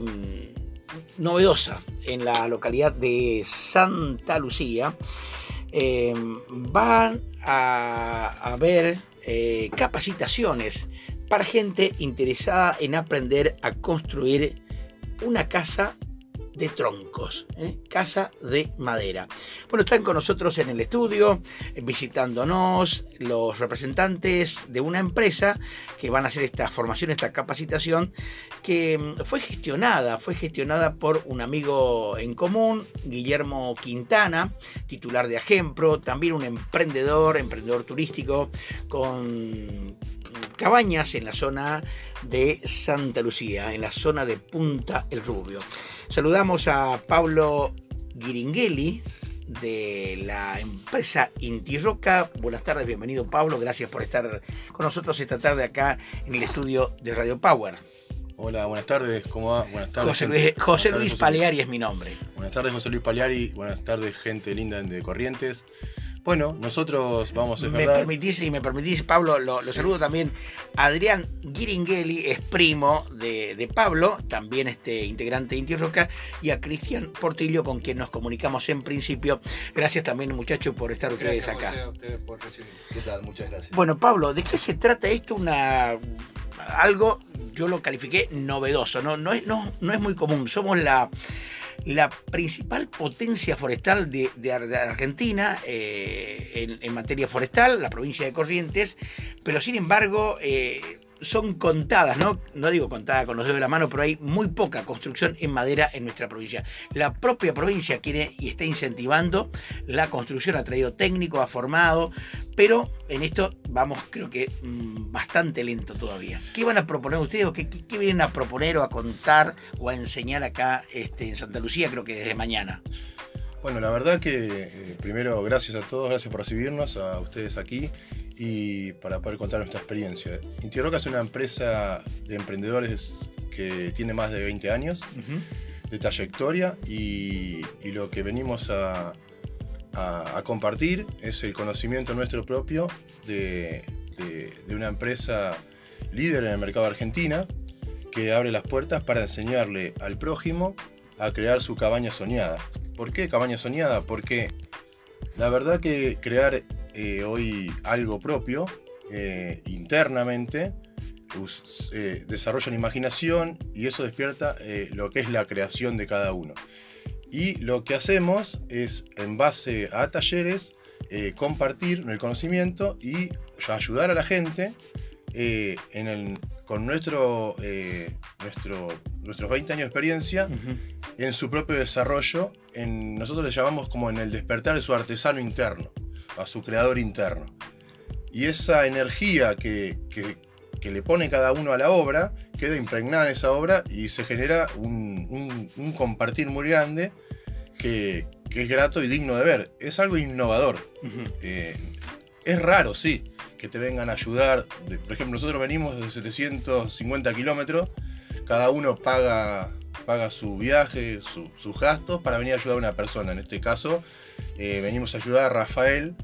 mm, novedosa en la localidad de Santa Lucía. Eh, van a haber eh, capacitaciones para gente interesada en aprender a construir una casa de troncos, ¿eh? casa de madera. Bueno, están con nosotros en el estudio, visitándonos los representantes de una empresa que van a hacer esta formación, esta capacitación, que mm, fue gestionada, fue gestionada por un amigo en común, Guillermo Quintana, titular de Agempro, también un emprendedor, emprendedor turístico, con cabañas en la zona de Santa Lucía, en la zona de Punta El Rubio. Saludamos a Pablo Giringhelli de la empresa Inti Roca. Buenas tardes, bienvenido Pablo, gracias por estar con nosotros esta tarde acá en el estudio de Radio Power. Hola, buenas tardes, ¿cómo va? Buenas tardes. José Luis, José Luis Paleari es mi nombre. Buenas tardes, José Luis Paleari. Buenas tardes, gente linda de Corrientes. Bueno, nosotros vamos a Me permitís, y me permitís, Pablo, lo, saludo también. Adrián Giringhelli es primo de, Pablo, también este integrante de Inti Roca, y a Cristian Portillo, con quien nos comunicamos en principio. Gracias también, muchachos, por estar ustedes acá. ¿Qué tal? Muchas gracias. Bueno, Pablo, ¿de qué se trata esto? Una algo, yo lo califiqué novedoso, no, no, es, no, no es muy común. Somos la la principal potencia forestal de, Argentina eh, en, materia forestal, la provincia de Corrientes, pero sin embargo eh, son contadas, ¿no? No digo contadas con los dedos de la mano, pero hay muy poca construcción en madera en nuestra provincia. La propia provincia quiere y está incentivando la construcción, ha traído técnicos, ha formado, pero en esto vamos, creo que mm, bastante lento todavía. ¿Qué van a proponer ustedes o qué, vienen a proponer o a contar o a enseñar acá este, en Santa Lucía, creo que desde mañana? Bueno, la verdad que eh, primero gracias a todos, gracias por recibirnos, a ustedes aquí y para poder contar nuestra experiencia. Roca es una empresa de emprendedores que tiene más de 20 años de trayectoria y, lo que venimos a, compartir es el conocimiento nuestro propio de, una empresa líder en el mercado argentina que abre las puertas para enseñarle al prójimo a crear su cabaña soñada. ¿Por qué cabaña soñada? Porque la verdad que crear eh, hoy algo propio eh, internamente, eh, desarrollan imaginación y eso despierta lo que es la creación de cada uno. Y lo que hacemos es, en base a talleres, compartir el conocimiento y ayudar a la gente con nuestro, nuestro, nuestros 20 años de experiencia en su propio desarrollo. En, nosotros le llamamos como en el despertar de su artesano interno a su creador interno. Y esa energía que, le pone cada uno a la obra queda impregnada en esa obra y se genera un, compartir muy grande que, es grato y digno de ver. Es algo innovador. Eh, es raro, sí, que te vengan a ayudar. por ejemplo, nosotros venimos de 750 kilómetros, cada uno paga, paga su viaje, sus gastos para venir a ayudar a una persona. En este caso, eh, venimos a ayudar a Rafael,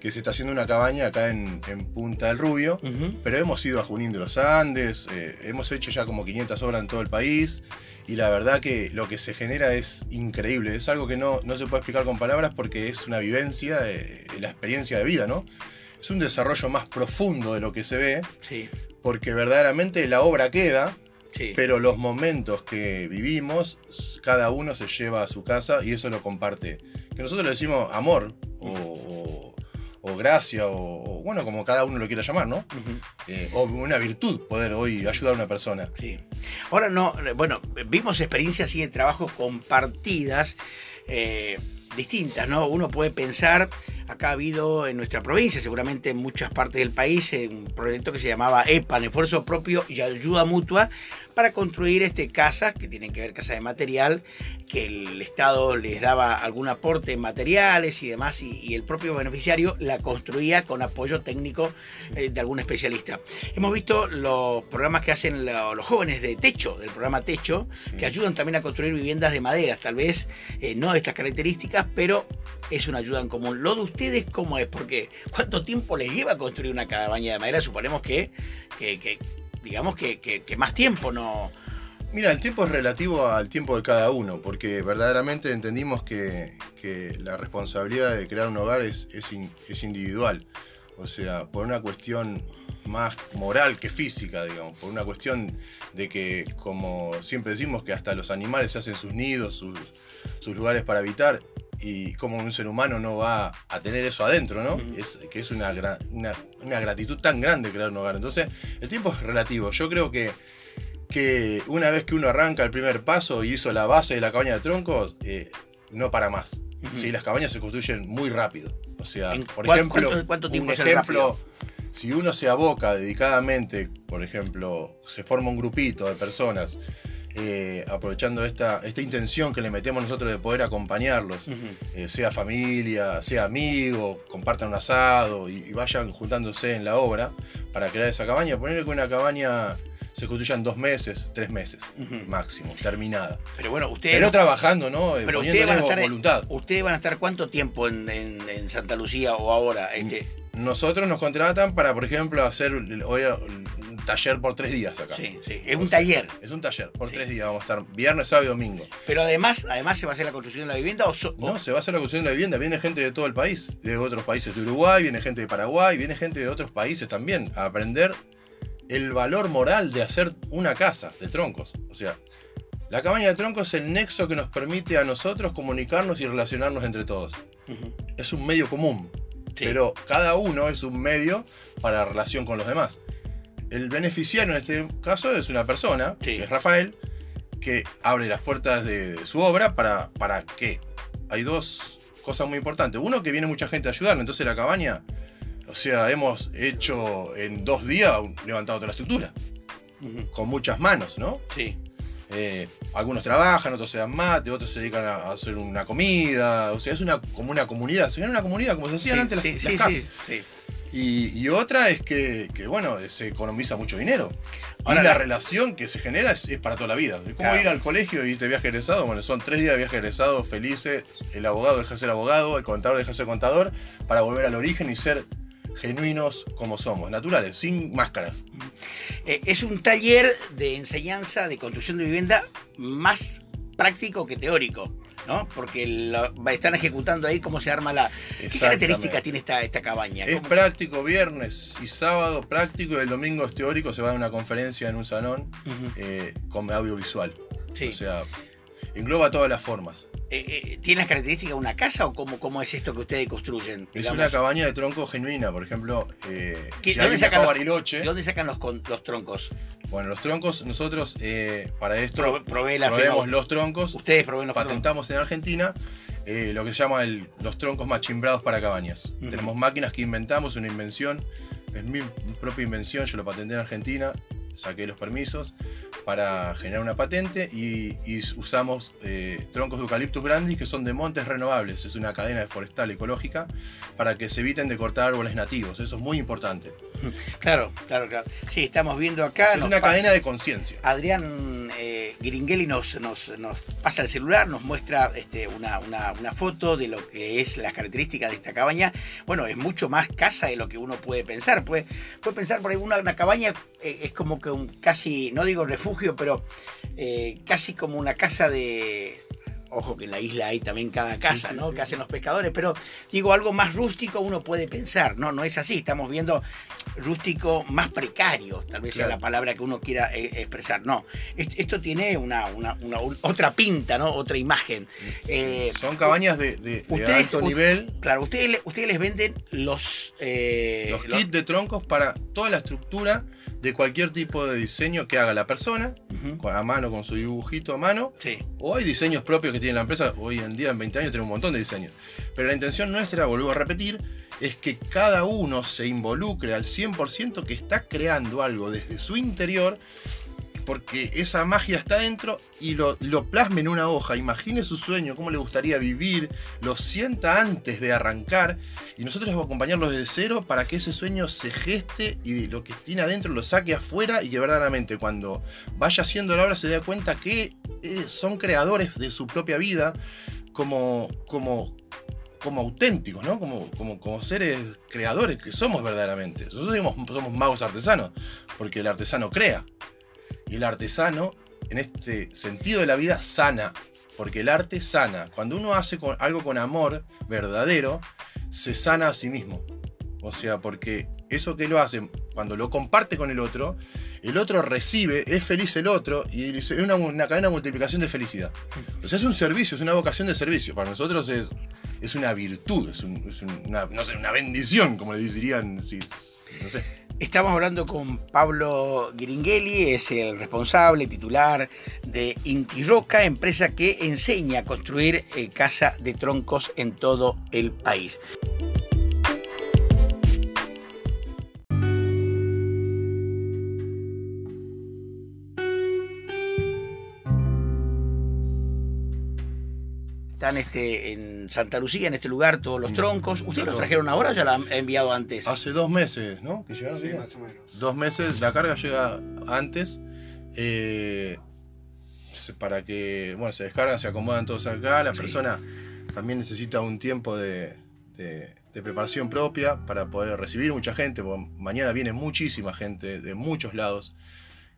que se está haciendo una cabaña acá en, Punta del Rubio, pero hemos ido a Junín de los Andes, eh, hemos hecho ya como 500 obras en todo el país, y la verdad que lo que se genera es increíble, es algo que no, no se puede explicar con palabras porque es una vivencia, eh, la experiencia de vida, ¿no? Es un desarrollo más profundo de lo que se ve, porque verdaderamente la obra queda, pero los momentos que vivimos, cada uno se lleva a su casa y eso lo comparte. Que nosotros le decimos amor o, gracia o, bueno, como cada uno lo quiera llamar, ¿no? Eh, o una virtud poder hoy ayudar a una persona. Sí. Ahora no, bueno, vimos experiencias y de trabajo compartidas. Eh, distintas, ¿no? Uno puede pensar, acá ha habido en nuestra provincia, seguramente en muchas partes del país, un proyecto que se llamaba EPAN, Esfuerzo Propio y Ayuda Mutua, para construir este casas, que tienen que ver casas de material, que el Estado les daba algún aporte en materiales y demás, y, el propio beneficiario la construía con apoyo técnico eh, de algún especialista. Hemos visto los programas que hacen los jóvenes de techo, del programa Techo, que ayudan también a construir viviendas de madera, tal vez eh, no de estas características, pero es una ayuda en común. Lo de ustedes, ¿cómo es? Porque ¿cuánto tiempo les lleva construir una cabaña de madera? Suponemos que, que digamos que, más tiempo no, Mira, el tiempo es relativo al tiempo de cada uno, porque verdaderamente entendimos que, que la responsabilidad de crear un hogar es, es individual. O sea, por una cuestión más moral que física, digamos, por una cuestión de que, como siempre decimos, que hasta los animales se hacen sus nidos, sus, sus lugares para habitar, y como un ser humano no va a tener eso adentro, ¿no? Es, que es una, gra- una, una gratitud tan grande crear un hogar. Entonces, el tiempo es relativo. Yo creo que que una vez que uno arranca el primer paso y hizo la base de la cabaña de troncos, eh, no para más. Sí, las cabañas se construyen muy rápido. O sea, ¿En por ejemplo, cuánto- cuánto tiempo un ejemplo, si uno se aboca dedicadamente, por ejemplo, se forma un grupito de personas, eh, aprovechando esta, esta intención que le metemos nosotros de poder acompañarlos, eh, sea familia, sea amigo, compartan un asado y, y vayan juntándose en la obra para crear esa cabaña. Ponerle que una cabaña se construya en dos meses, tres meses máximo, terminada. Pero bueno, ustedes. Pero trabajando, ¿no? Eh, pero ustedes van, a estar voluntad. ustedes van a estar cuánto tiempo en, en- en Santa Lucía o ahora. Este, Nosotros nos contratan para, por ejemplo, hacer taller por tres días acá. sí, sí, es O un sea, taller. Es un taller, por Sí. tres días vamos a estar, viernes, sábado y domingo. Pero además, además se va a hacer la construcción de la vivienda o, so- o- No, se va a hacer la construcción de la vivienda. Viene gente de todo el país, de otros países de Uruguay, viene gente de Paraguay, viene gente de otros países también a aprender el valor moral de hacer una casa de troncos. O sea, la cabaña de troncos es el nexo que nos permite a nosotros comunicarnos y relacionarnos entre todos. Es un medio común, Sí. pero cada uno es un medio para la relación con los demás. El beneficiario en este caso es una persona, Sí. que es Rafael, que abre las puertas de, de su obra para, para que hay dos cosas muy importantes. Uno, que viene mucha gente a ayudarle, entonces la cabaña, o sea, hemos hecho en dos días levantado toda la estructura, con muchas manos, ¿no? Sí. Eh, algunos trabajan, otros se dan mate, otros se dedican a hacer una comida, o sea, es una, como una comunidad, se genera una comunidad como se hacían Sí, antes las, sí, las sí, casas. Y, y otra es que, que, bueno, se economiza mucho dinero. Ahora, y la la- relación que se genera es, es para toda la vida. Es como Claro. ir al colegio y de viaje egresado. Bueno, son tres días de viaje egresado felices. El abogado deja de ser abogado, el contador deja de ser contador, para volver al origen y ser genuinos como somos, naturales, sin máscaras. Eh, es un taller de enseñanza de construcción de vivienda más práctico que teórico, ¿no? Porque lo- están ejecutando ahí cómo se arma la. ¿Qué características tiene esta, esta cabaña? Es ¿Cómo- práctico viernes y sábado práctico y el domingo es teórico. Se va a una conferencia en un salón eh, con audiovisual. Sí. O sea, engloba todas las formas. Eh, eh, ¿Tiene las características de una casa o cómo, cómo es esto que ustedes construyen? Es digamos? una cabaña de tronco genuina, por ejemplo, eh, ¿Qué- si ¿Dónde sacan, los, Bariloche, ¿De dónde sacan los, con- los troncos? bueno, los troncos, nosotros eh, para esto la proveemos los troncos, Ustedes proveen los troncos. patentamos en Argentina eh, lo que se llama el- los troncos machimbrados para cabañas. Ujú. Tenemos máquinas que inventamos, una invención, es mi propia invención, yo lo patenté en Argentina, saqué los permisos para generar una patente y, usamos eh, troncos de eucaliptus grandis que son de montes renovables, es una cadena de forestal ecológica para que se eviten de cortar árboles nativos, eso es muy importante. Claro, claro, claro. Sí, estamos viendo acá. es una cadena de conciencia. Adrián eh, Gringeli nos, nos, nos pasa el celular, nos muestra este, una, una- una foto de lo que es las características de esta cabaña. Bueno, es mucho más casa de lo que uno puede pensar. Puede, puede pensar por ahí, una, una cabaña eh, es como que un casi, no digo refugio, pero eh, casi como una casa de... Ojo que en la isla hay también cada casa, sí, ¿no? sí. Que hacen los pescadores, pero digo, algo más rústico uno puede pensar, ¿no? No es así, estamos viendo rústico más precario, tal vez sea Claro. la palabra que uno quiera eh, expresar. No, est- esto tiene una, una- una- un- otra pinta, ¿no? Otra imagen. Eh, Son cabañas de, de- alto nivel. Claro, ustedes, le- ustedes les venden los... eh, los los- kits de troncos para toda la estructura de cualquier tipo de diseño que haga la persona, Con- a mano, con su dibujito a mano. Sí, O hay diseños propios que tiene la empresa. Hoy en día, en 20 años, tiene un montón de diseños. Pero la intención nuestra, vuelvo a repetir, es que cada uno se involucre al 100% que está creando algo desde su interior. Porque esa magia está dentro y lo, lo plasme en una hoja. Imagine su sueño, cómo le gustaría vivir, lo sienta antes de arrancar. Y nosotros vamos a acompañarlo desde cero para que ese sueño se geste y lo que tiene adentro lo saque afuera y que verdaderamente cuando vaya haciendo la obra se dé cuenta que eh, son creadores de su propia vida como, como, como auténticos, ¿no? Como, como, como seres creadores que somos verdaderamente. Nosotros digamos, somos magos artesanos, porque el artesano crea. Y el artesano en este sentido de la vida, sana. Porque el arte sana. Cuando uno hace algo con amor verdadero, se sana a sí mismo. O sea, porque eso que lo hace, cuando lo comparte con el otro, el otro recibe, es feliz el otro y es una, una cadena de multiplicación de felicidad. O sea, es un servicio, es una vocación de servicio. Para nosotros es, es una virtud, es, una, no sé, una bendición, como le dirían, si, no sé. Estamos hablando con Pablo Gringeli, es el responsable titular de Intirroca, empresa que enseña a construir eh, casa de troncos en todo el país. Están este, en Santa Lucía, en este lugar, todos los mm. troncos. ¿Ustedes los trajeron ahora o ya la han enviado antes? Hace dos meses, ¿no? Que llegaron. Sí, más o menos. Dos meses, la carga llega antes. Eh, para que, bueno, se descargan, se acomodan todos acá. La persona también necesita un tiempo de, preparación propia para poder recibir mucha gente. mañana viene muchísima gente de muchos lados,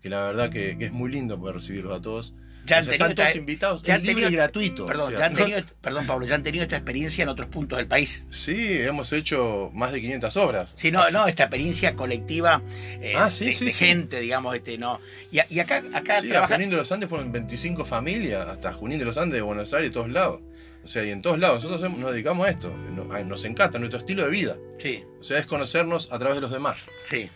que la verdad que, que es muy lindo poder recibirlos a todos ya han tenido están todos invitados, ya es libre y gratuito. Perdón, ya han tenido, perdón, Pablo, ya han tenido esta experiencia en otros puntos del país. Sí, hemos hecho más de 500 obras. Sí, no, no, esta experiencia colectiva eh, ah, de, gente, digamos, este, no. Y, y acá, acá sí, a Junín de los Andes fueron 25 familias, hasta Junín de los Andes de Buenos Aires, todos lados. O sea, y en todos lados. Nosotros nos dedicamos a esto. Nos encanta nuestro estilo de vida. Sí. O sea, es conocernos a través de los demás. Sí.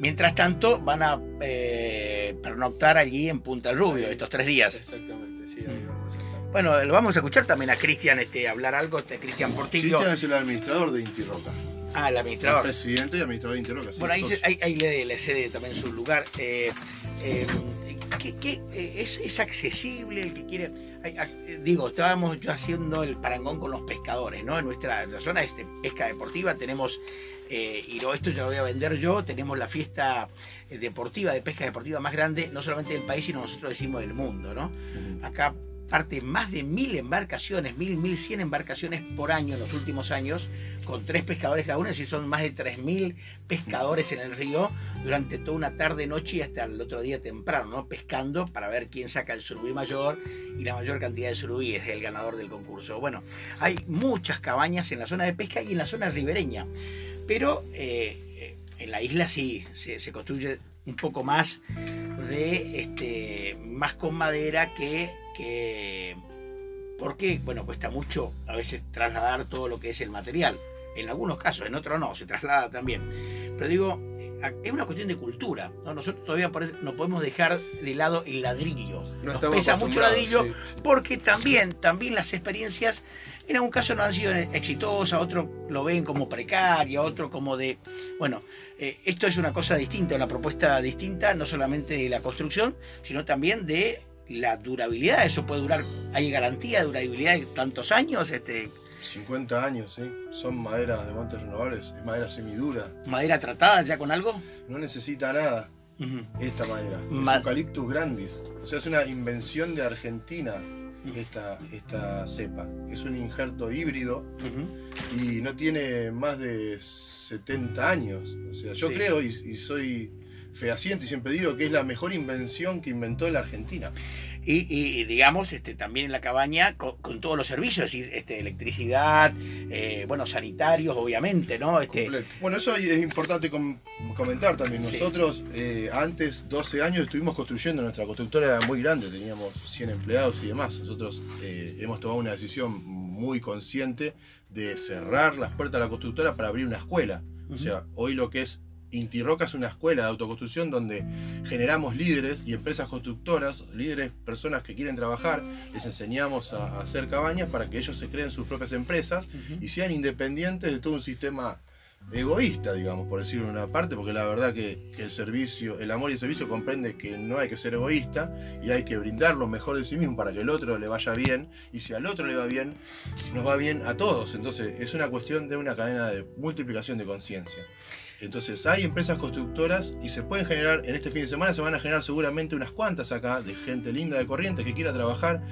Mientras tanto, van a eh, pernoctar allí en Punta Rubio estos tres días. Exactamente, sí, ahí vamos a estar. Bueno, lo vamos a escuchar también a Cristian este, hablar algo, este, Cristian Portillo. Cristian es el administrador de Inti Roca. Ah, el administrador. El presidente y administrador de Inti Roca. bueno, ahí, le, cede también su lugar. Eh, eh, ¿qué, es, es, accesible el que quiere? digo, estábamos yo haciendo el parangón con los pescadores, ¿no? En nuestra zona de este, pesca deportiva tenemos eh, y esto ya lo voy a vender yo, tenemos la fiesta eh, deportiva, de pesca deportiva más grande, no solamente del país, sino nosotros decimos del mundo, ¿no? Acá parte más de mil embarcaciones, mil, mil cien embarcaciones por año en los últimos años, con tres pescadores cada uno, es decir, son más de tres mil pescadores en el río durante toda una tarde, noche y hasta el otro día temprano, ¿no? Pescando para ver quién saca el surubí mayor y la mayor cantidad de surubí es el ganador del concurso. Bueno, hay muchas cabañas en la zona de pesca y en la zona ribereña. Pero eh, en la isla sí, se, construye un poco más de este más con madera que, que porque bueno cuesta mucho a veces trasladar todo lo que es el material en algunos casos en otros no se traslada también pero digo es una cuestión de cultura. Nosotros todavía no podemos dejar de lado el ladrillo. Nos pesa mucho el ladrillo porque también, también las experiencias en algún caso no han sido exitosas, otros lo ven como precaria, otro como de... Bueno, eh, esto es una cosa distinta, una propuesta distinta, no solamente de la construcción, sino también de la durabilidad. Eso puede durar, hay garantía de durabilidad de tantos años. Este, 50 años, sí. Son maderas de montes renovables, es madera semidura. ¿Madera tratada ya con algo? No necesita nada. Esta madera. es Eucaliptus grandis. O sea, es una invención de Argentina esta, esta cepa. Es un injerto híbrido y no tiene más de 70 años. O sea, yo creo y, y soy fehaciente y siempre digo que es la mejor invención que inventó la Argentina y, digamos, este, también en la cabaña con, todos los servicios, este, electricidad, eh, bueno, sanitarios, obviamente, ¿no? Este... Bueno, eso es importante comentar también. Nosotros eh, antes, 12 años, estuvimos construyendo, nuestra constructora era muy grande, teníamos 100 empleados y demás. Nosotros eh, hemos tomado una decisión muy consciente de cerrar las puertas de la constructora para abrir una escuela. O sea, hoy lo que es Intirroca es una escuela de autoconstrucción donde generamos líderes y empresas constructoras, líderes, personas que quieren trabajar, les enseñamos a, hacer cabañas para que ellos se creen sus propias empresas y sean independientes de todo un sistema egoísta, digamos, por decirlo en una parte, porque la verdad que, el servicio, el amor y el servicio comprende que no hay que ser egoísta y hay que brindar lo mejor de sí mismo para que el otro le vaya bien, y si al otro le va bien, nos va bien a todos. Entonces es una cuestión de una cadena de multiplicación de conciencia. Entonces hay empresas constructoras y se pueden generar, en este fin de semana se van a generar seguramente unas cuantas acá de gente linda de Corrientes que quiera trabajar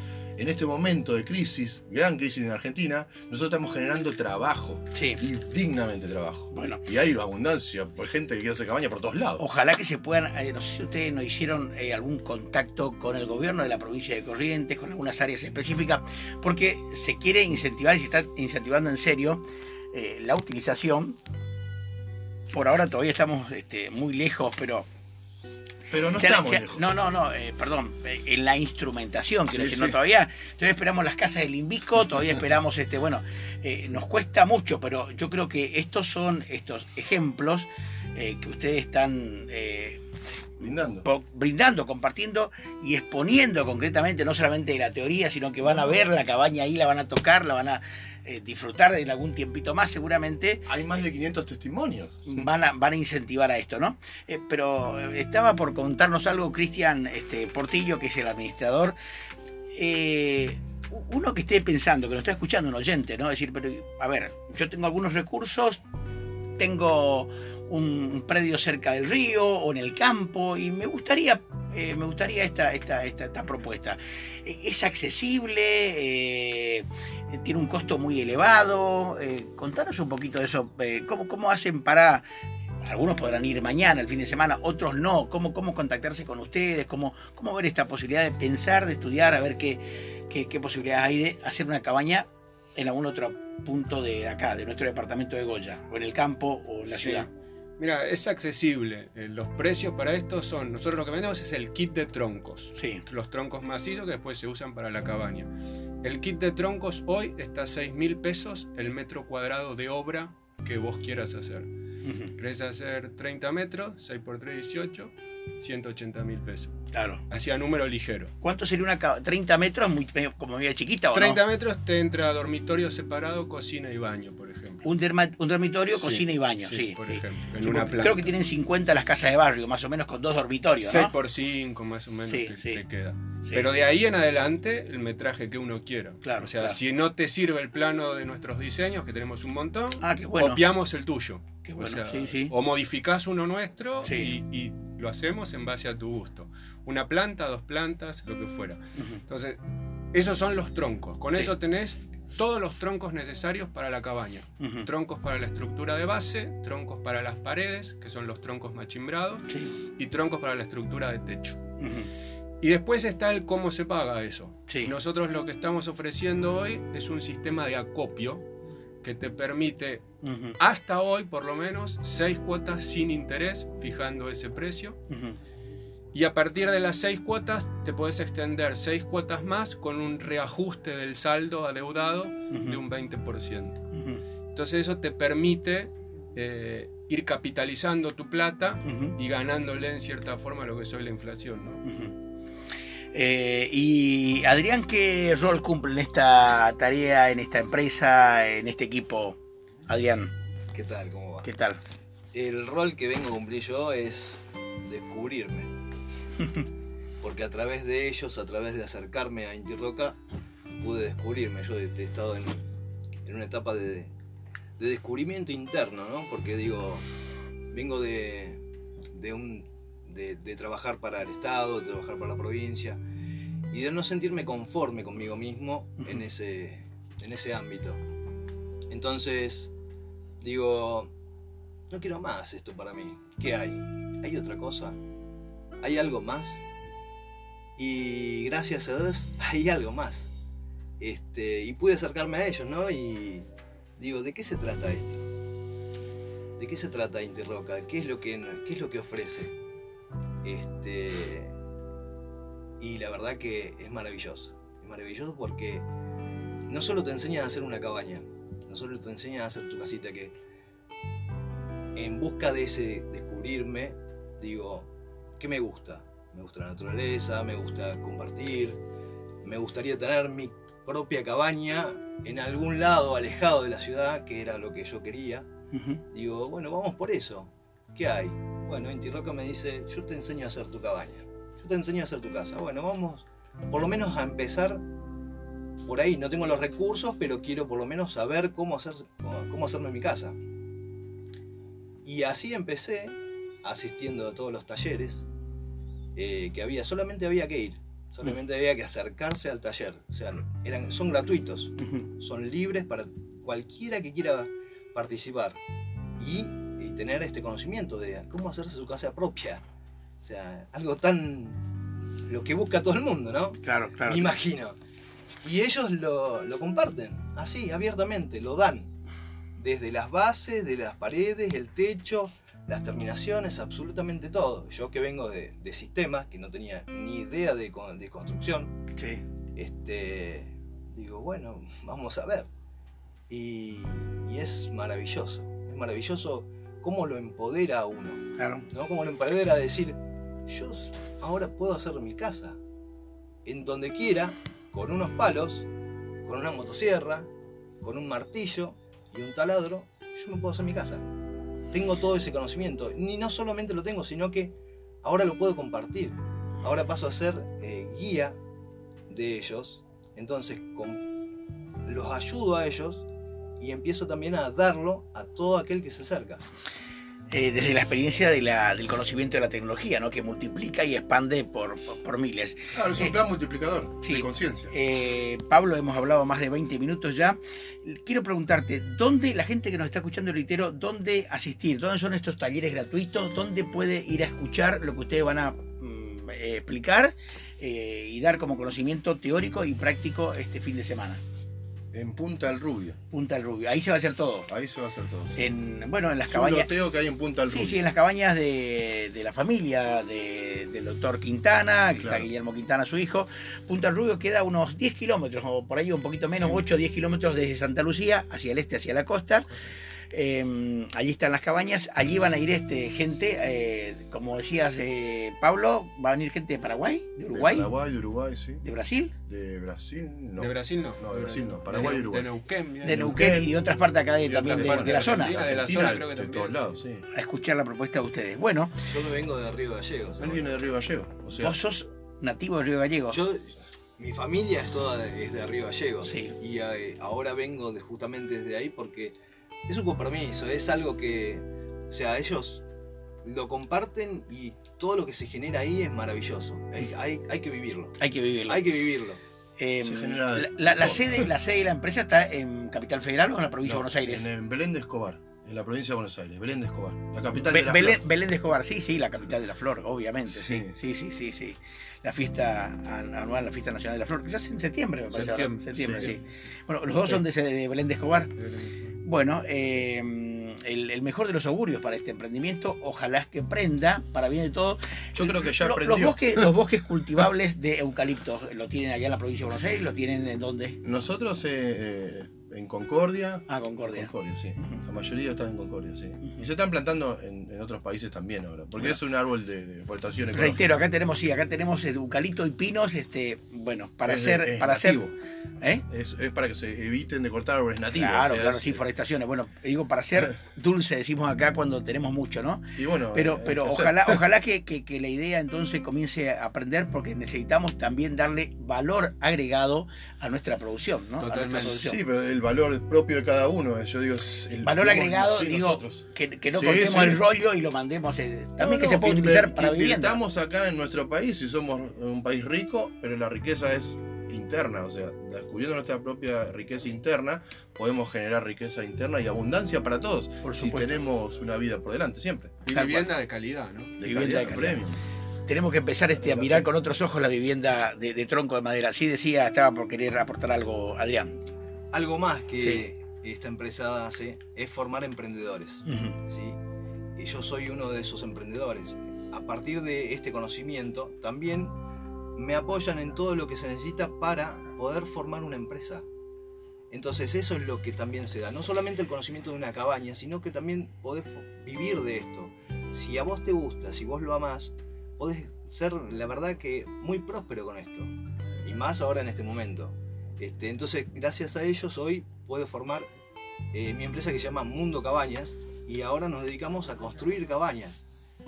en este momento de crisis, gran crisis en Argentina, nosotros estamos generando trabajo. Sí. Y dignamente trabajo. Bueno. Y hay abundancia, hay gente que quiere hacer cabaña por todos lados. Ojalá que se puedan, eh, no sé si ustedes no hicieron eh, algún contacto con el gobierno de la provincia de Corrientes, con algunas áreas específicas, porque se quiere incentivar y se está incentivando en serio eh, la utilización. Por ahora todavía estamos este, muy lejos, pero Pero no estamos lejos. No, no, no, eh, perdón, eh, en la instrumentación, quiero Sí, decir, no, todavía, todavía esperamos las casas del Invico, todavía esperamos, este, bueno, eh, nos cuesta mucho, pero yo creo que estos son estos ejemplos que ustedes están Brindando. compartiendo y exponiendo concretamente, no solamente de la teoría, sino que van a ver la cabaña ahí, la van a tocar, la van a eh, disfrutar en algún tiempito más seguramente Hay más de 500 testimonios. van a, van a incentivar a esto, ¿no? Eh, pero eh, estaba por contarnos algo Cristian este, Portillo, que es el administrador. Eh, uno que esté pensando, que lo está escuchando un oyente, ¿no? Decir, pero a ver, yo tengo algunos recursos, tengo un, predio cerca del río o en el campo y me gustaría, eh, me gustaría esta, esta, esta, esta propuesta. Eh, ¿Es accesible? Eh, ¿Tiene un costo muy elevado? Eh, contanos un poquito de eso. ¿cómo, ¿Cómo hacen para... Algunos podrán ir mañana, el fin de semana, otros no. ¿Cómo, cómo contactarse con ustedes? ¿Cómo, ¿Cómo ver esta posibilidad de pensar, de estudiar, a ver qué, qué, qué posibilidades hay de hacer una cabaña en algún otro punto de acá, de nuestro departamento de Goya, o en el campo o en la Sí. ciudad? Mira, es accesible. Eh, Los precios para esto son, nosotros lo que vendemos es el kit de troncos. Sí. Los troncos macizos que después se usan para la cabaña. El kit de troncos hoy está a 6 mil pesos el metro cuadrado de obra que vos quieras hacer. Ujú, ¿Querés hacer 30 metros? 6 por 3, 18. 180 mil pesos. Claro. Hacía número ligero. ¿Cuánto sería una ca- 30 metros? Muy, como media chiquita o 30 no? metros te entra dormitorio separado, cocina y baño, por ejemplo. Un, derma- un dormitorio, Sí, cocina y baño, sí. por sí. ejemplo, en una planta. Creo que tienen 50 las casas de barrio, más o menos con dos dormitorios, 6 ¿no? por 5 más o menos te, queda. Pero de ahí en adelante el metraje que uno quiera. Claro, o sea, claro. si no te sirve el plano de nuestros diseños, que tenemos un montón, Ah, bueno. copiamos el tuyo. Qué O bueno, sea, sí, sí. O modificás uno nuestro y lo hacemos en base a tu gusto. Una planta, dos plantas, lo que fuera. Entonces, esos son los troncos. Con Sí. eso tenés todos los troncos necesarios para la cabaña. Troncos para la estructura de base, troncos para las paredes, que son los troncos machimbrados, Sí. y troncos para la estructura de techo. Y después está el cómo se paga eso. Sí. Nosotros lo que estamos ofreciendo hoy es un sistema de acopio que te permite, hasta hoy por lo menos, seis cuotas sin interés, fijando ese precio. Ujú. Y a partir de las seis cuotas te puedes extender seis cuotas más con un reajuste del saldo adeudado de un 20%. Ujú. Entonces eso te permite eh, ir capitalizando tu plata y ganándole en cierta forma lo que es hoy la inflación. ¿no? Eh, y Adrián, ¿qué rol cumple en esta tarea, en esta empresa, en este equipo? Adrián, ¿Qué tal? ¿Cómo va? ¿qué tal? El rol que vengo a cumplir yo es descubrirme. Porque a través de ellos, a través de acercarme a Inti Roca, pude descubrirme. Yo he he estado en, en una etapa de, de descubrimiento interno, ¿no? Porque digo, vengo de, de, un, de, de trabajar para el Estado, de trabajar para la provincia, y de no sentirme conforme conmigo mismo en ese, en ese ámbito. Entonces, digo, no quiero más esto para mí. ¿Qué hay? ¿Hay otra cosa? ¿Hay algo más? Y gracias a Dios hay algo más. Este, y pude acercarme a ellos, ¿no? Y digo, ¿de qué se trata esto? ¿De qué se trata Interroca? ¿Qué es lo que, qué es lo que ofrece? Este, y la verdad que es maravilloso. Es maravilloso porque no solo te enseñan a hacer una cabaña, no solo te enseñan a hacer tu casita, que en busca de ese descubrirme, digo, ¿qué me gusta? Me gusta la naturaleza, me gusta compartir, me gustaría tener mi propia cabaña en algún lado alejado de la ciudad, que era lo que yo quería. Digo, bueno, vamos por eso. ¿Qué hay? Bueno, Inti Roca me dice, yo te enseño a hacer tu cabaña. Yo te enseño a hacer tu casa. Bueno, vamos por lo menos a empezar por ahí. No tengo los recursos, pero quiero por lo menos saber cómo, hacer, cómo, hacerme mi casa. Y así empecé asistiendo a todos los talleres eh, que había, solamente había que ir, solamente había que acercarse al taller. O sea, eran, son gratuitos, son libres para cualquiera que quiera participar y, y tener este conocimiento de cómo hacerse su casa propia. O sea, algo tan... lo que busca todo el mundo, ¿no? Claro, claro. Me imagino. Y ellos lo, lo comparten, así, abiertamente, lo dan. Desde las bases, de las paredes, el techo, las terminaciones, absolutamente todo. Yo que vengo de, de sistemas, que no tenía ni idea de, de construcción, Sí. este, digo, bueno, vamos a ver. Y, y es maravilloso, es maravilloso cómo lo empodera a uno. Claro. ¿no? Como lo empodera a decir, yo ahora puedo hacer mi casa. En donde quiera, con unos palos, con una motosierra, con un martillo y un taladro, yo me puedo hacer mi casa. Tengo todo ese conocimiento. Y no solamente lo tengo, sino que ahora lo puedo compartir. Ahora paso a ser eh, guía de ellos. Entonces con- los ayudo a ellos y empiezo también a darlo a todo aquel que se acerca. Eh, desde la experiencia de la- del conocimiento de la tecnología, ¿no? que multiplica y expande por, por, por miles. Claro, es un Eh, plan multiplicador sí. de conciencia. Eh, Pablo, hemos hablado más de 20 minutos ya. Quiero preguntarte, ¿dónde la gente que nos está escuchando, reitero, dónde asistir? ¿Dónde son estos talleres gratuitos? ¿Dónde puede ir a escuchar lo que ustedes van a mm, eh, explicar eh, y dar como conocimiento teórico y práctico este fin de semana? En Punta del Rubio. Punta del Rubio. Ahí se va a hacer todo. Ahí se va a hacer todo. sí. En, bueno, en las Es un cabañas. loteo que hay en Punta del Sí, Rubio. sí, en las cabañas de, de la familia de- del doctor Quintana, que está. Guillermo Quintana, su hijo. Punta del Rubio queda unos 10 kilómetros, o por ahí un poquito menos, Sí. 8 o 10 kilómetros desde Santa Lucía, hacia el este, hacia la costa. Eh, allí están las cabañas, allí van a ir este, gente, eh, como decías eh, Pablo, va a venir gente de Paraguay, de Uruguay, De Paraguay, de Uruguay, sí. de Brasil, De Brasil, no. De Brasil no. No, de Brasil no. Paraguay y Uruguay. De Neuquén. de Neuquén y otras partes acá de- también de, la zona, de la zona creo que de también. todos lados, sí. a escuchar la propuesta de ustedes. Bueno, Yo me vengo de Río Gallegos. Él viene de Río Gallego. O sea, vos sos nativo de Río Gallego. Yo, mi familia es toda de, es de Río Gallegos. Sí. Y eh, ahora vengo de- justamente desde ahí porque es un compromiso, es algo que, o sea, ellos lo comparten y todo lo que se genera ahí es maravilloso. Hay, hay- hay que vivirlo. Hay que vivirlo. Hay que vivirlo. Eh, Se genera la, la- la todo. sede, la sede de la empresa está en Capital Federal o en la provincia no, de Buenos Aires. En, en Belén de Escobar, en la provincia de Buenos Aires. Belén de Escobar, la capital Be- de la Belén, flor. Belén de Escobar, sí, sí, la capital de la flor, obviamente, sí, Sí. sí, sí, sí, sí. La fiesta an- anual, la fiesta nacional de la flor, hace en septiembre, me parece. Septiembre. Septiembre, sí. Sí. Bueno, los dos son de, de Belén de Escobar. Bueno, eh, el, el mejor de los augurios para este emprendimiento, ojalá que prenda, para bien de todo. Yo creo que ya Lo- los, bosques, los bosques cultivables de eucaliptos, ¿lo tienen allá en la provincia de Buenos Aires? ¿Lo tienen en dónde? Nosotros eh, eh, en Concordia. Ah, Concordia. Concordia, sí. La mayoría están en Concordia, sí. Y se están plantando en, en otros países también ahora. Porque Bueno. es un árbol de, ecológica. Reitero, acá tenemos, sí, acá tenemos eh, eucalipto y pinos, este, bueno, para Es- hacer, es para hacer, nativo. ¿eh? Es, es para que se eviten de cortar árboles nativos. Claro, o sea, claro, es- sí, forestaciones. Bueno, digo, para ser dulce, decimos acá cuando tenemos mucho, ¿no? Y bueno, Pero, eh, pero hacer. ojalá, ojalá que, que- que la idea entonces comience a aprender porque necesitamos también darle valor agregado a nuestra producción, ¿no? A nuestra Totalmente. producción. Sí, pero el valor propio de cada uno, eh, yo digo, el valor agregado, sí, digo, nosotros. que, que no Sí, cortemos sí. el rollo y lo mandemos. eh, también No, que se puede utilizar para vivienda. Invirtamos acá en nuestro país y somos un país rico, pero la riqueza es interna, o sea, descubriendo nuestra propia riqueza interna, podemos generar riqueza interna y abundancia para todos, Por si tenemos una vida por delante siempre. Y Tal vivienda de calidad, ¿no? De Vivienda de calidad, calidad. premium. Tenemos que empezar este, a mirar con otros ojos la vivienda de, de tronco de madera. Así decía, estaba por querer aportar algo, Adrián. Algo más que esta empresa hace es formar emprendedores. ¿sí? Y yo soy uno de esos emprendedores. A partir de este conocimiento, también me apoyan en todo lo que se necesita para poder formar una empresa. Entonces eso es lo que también se da. No solamente el conocimiento de una cabaña, sino que también podés vivir de esto. Si a vos te gusta, si vos lo amás, podés ser, la verdad, que muy próspero con esto. Y más ahora en este momento. Este, entonces, gracias a ellos, hoy puedo formar eh, mi empresa que se llama Mundo Cabañas y ahora nos dedicamos a construir cabañas.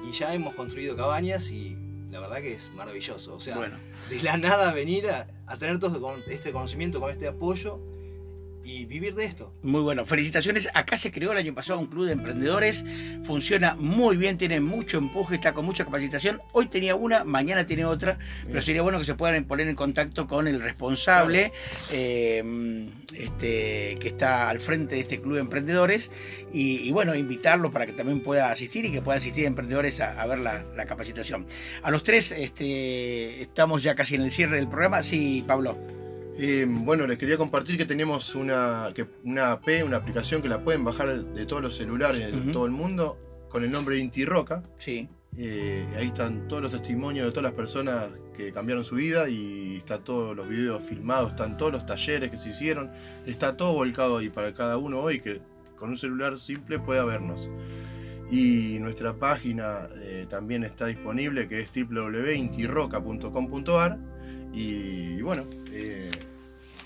Y ya hemos construido cabañas y la verdad que es maravilloso. O sea, Bueno, de la nada venir a, a tener todo con- este conocimiento, con este apoyo y vivir de esto. Muy bueno, felicitaciones. Acá se creó el año pasado un club de emprendedores, funciona muy bien, tiene mucho empuje, está con mucha capacitación. Hoy tenía una, mañana tiene otra, pero sería bueno que se puedan poner en contacto con el responsable eh, este, que está al frente de este club de emprendedores y, bueno, invitarlo para que también pueda asistir y que pueda asistir emprendedores a, ver la, capacitación. A los tres este, estamos ya casi en el cierre del programa. Sí, Pablo. Eh, bueno, les quería compartir que tenemos una, que, una app, una aplicación que la pueden bajar de todos los celulares de todo el mundo con el nombre Inti Roca. Sí. Eh, ahí están todos los testimonios de todas las personas que cambiaron su vida y están todos los videos filmados, están todos los talleres que se hicieron, está todo volcado ahí para cada uno hoy que con un celular simple pueda vernos. Y nuestra página eh, también está disponible que es www.intiroca.com.ar y, bueno, eh,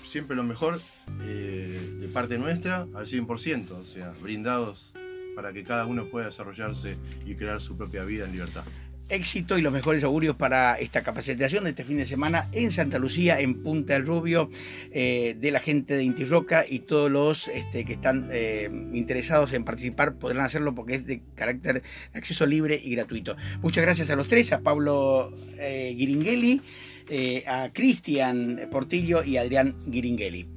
siempre lo mejor eh, de parte nuestra al 100%, o sea, brindados para que cada uno pueda desarrollarse y crear su propia vida en libertad éxito y los mejores augurios para esta capacitación de este fin de semana en Santa Lucía, en Punta del Rubio, eh, de la gente de Inti Roca y todos los este, que están interesados en participar podrán hacerlo porque es de carácter acceso libre y gratuito. Muchas gracias a los tres, a Pablo Giringeli. Eh, a Cristian Portillo y Adrián Giringeli.